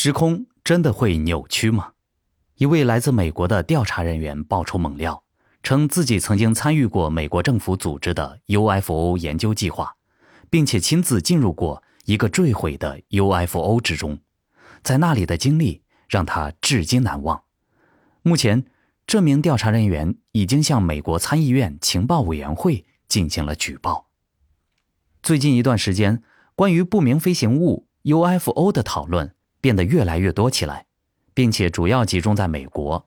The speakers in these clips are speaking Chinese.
时空真的会扭曲吗？一位来自美国的调查人员爆出猛料，称自己曾经参与过美国政府组织的 UFO 研究计划，并且亲自进入过一个坠毁的 UFO 之中，在那里的经历让他至今难忘。目前，这名调查人员已经向美国参议院情报委员会进行了举报。最近一段时间，关于不明飞行物 UFO 的讨论。变得越来越多起来，并且主要集中在美国。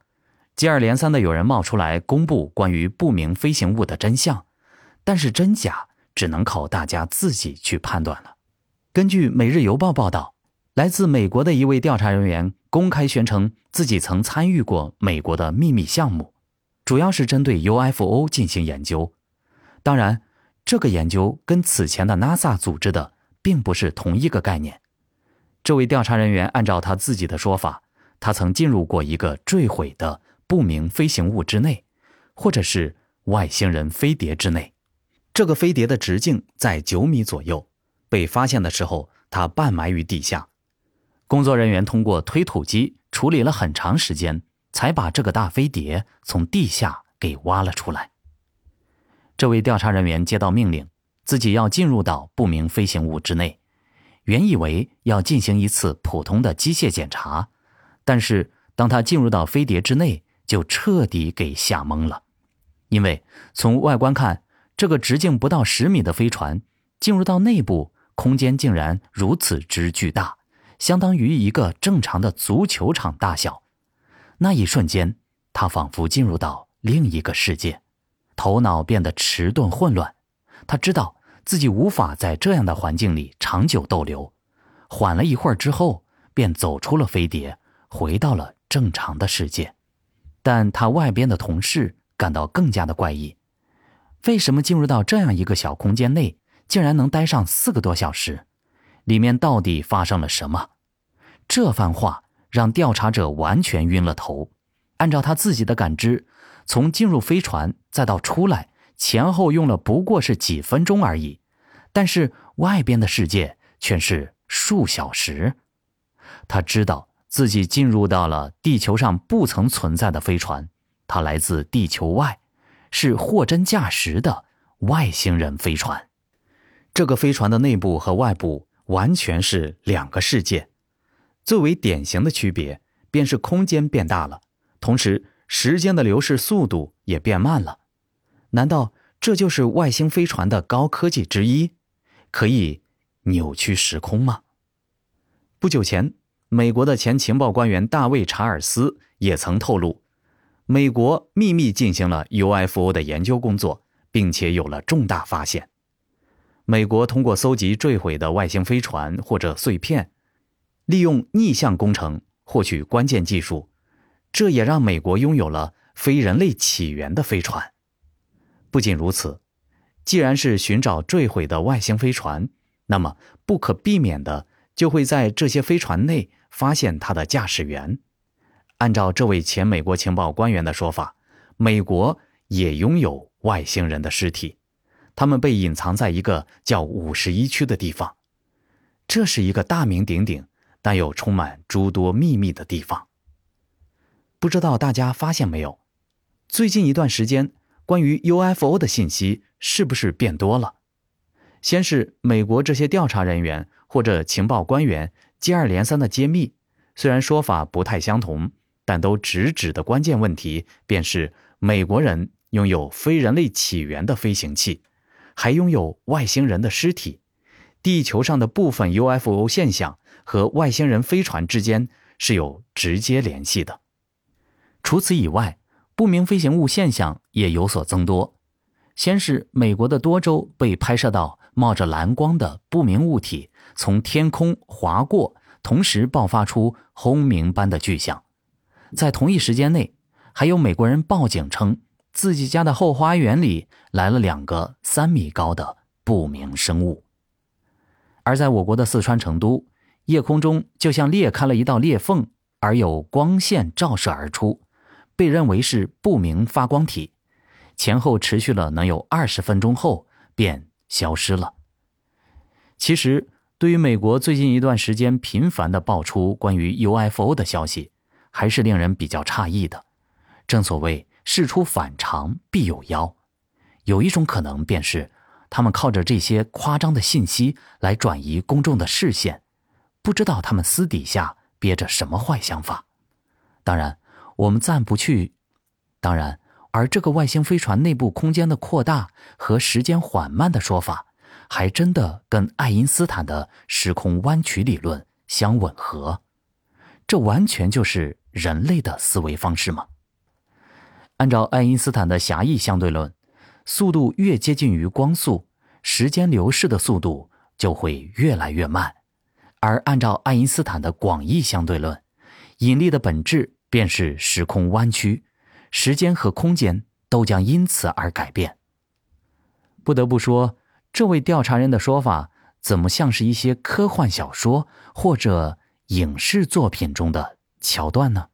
接二连三的有人冒出来公布关于不明飞行物的真相，但是真假只能靠大家自己去判断了。根据《每日邮报》报道，来自美国的一位调查人员公开宣称自己曾参与过美国的秘密项目，主要是针对 UFO 进行研究。当然，这个研究跟此前的 NASA 组织的并不是同一个概念。这位调查人员按照他自己的说法，他曾进入过一个坠毁的不明飞行物之内，或者是外星人飞碟之内。这个飞碟的直径在九米左右，被发现的时候，它半埋于地下。工作人员通过推土机处理了很长时间，才把这个大飞碟从地下给挖了出来。这位调查人员接到命令，自己要进入到不明飞行物之内。原以为要进行一次普通的机械检查，但是当他进入到飞碟之内，就彻底给吓懵了。因为从外观看，这个直径不到十米的飞船进入到内部，空间竟然如此之巨大，相当于一个正常的足球场大小。那一瞬间，他仿佛进入到另一个世界，头脑变得迟钝混乱。他知道。自己无法在这样的环境里长久逗留，缓了一会儿之后，便走出了飞碟，回到了正常的世界。但他外边的同事感到更加的怪异：为什么进入到这样一个小空间内，竟然能待上四个多小时？里面到底发生了什么？这番话让调查者完全晕了头。按照他自己的感知，从进入飞船再到出来。前后用了不过是几分钟而已，但是外边的世界却是数小时。他知道自己进入到了地球上不曾存在的飞船，它来自地球外，是货真价实的外星人飞船。这个飞船的内部和外部完全是两个世界。最为典型的区别便是空间变大了，同时时间的流逝速度也变慢了。难道这就是外星飞船的高科技之一，可以扭曲时空吗？不久前，美国的前情报官员大卫·查尔斯也曾透露，美国秘密进行了 UFO 的研究工作，并且有了重大发现。美国通过搜集坠毁的外星飞船或者碎片，利用逆向工程获取关键技术，这也让美国拥有了非人类起源的飞船。不仅如此，既然是寻找坠毁的外星飞船，那么不可避免的就会在这些飞船内发现它的驾驶员。按照这位前美国情报官员的说法，美国也拥有外星人的尸体，他们被隐藏在一个叫五十一区的地方。这是一个大名鼎鼎但又充满诸多秘密的地方。不知道大家发现没有，最近一段时间。关于 UFO 的信息是不是变多了？先是美国这些调查人员或者情报官员接二连三的揭秘，虽然说法不太相同，但都直指的关键问题便是美国人拥有非人类起源的飞行器，还拥有外星人的尸体，地球上的部分 UFO 现象和外星人飞船之间是有直接联系的。除此以外。不明飞行物现象也有所增多。先是美国的多州被拍摄到冒着蓝光的不明物体从天空划过，同时爆发出轰鸣般的巨响。在同一时间内，还有美国人报警称自己家的后花园里来了两个三米高的不明生物。而在我国的四川成都，夜空中就像裂开了一道裂缝，而有光线照射而出。被认为是不明发光体，前后持续了能有二十分钟后便消失了。其实，对于美国最近一段时间频繁的爆出关于 UFO 的消息，还是令人比较诧异的。正所谓事出反常必有妖，有一种可能便是他们靠着这些夸张的信息来转移公众的视线，不知道他们私底下憋着什么坏想法。当然，我们暂不去。当然，而这个外星飞船内部空间的扩大和时间缓慢的说法，还真的跟爱因斯坦的时空弯曲理论相吻合。这完全就是人类的思维方式吗？按照爱因斯坦的狭义相对论，速度越接近于光速，时间流逝的速度就会越来越慢；而按照爱因斯坦的广义相对论，引力的本质便是时空弯曲，时间和空间都将因此而改变。不得不说，这位调查人的说法怎么像是一些科幻小说或者影视作品中的桥段呢？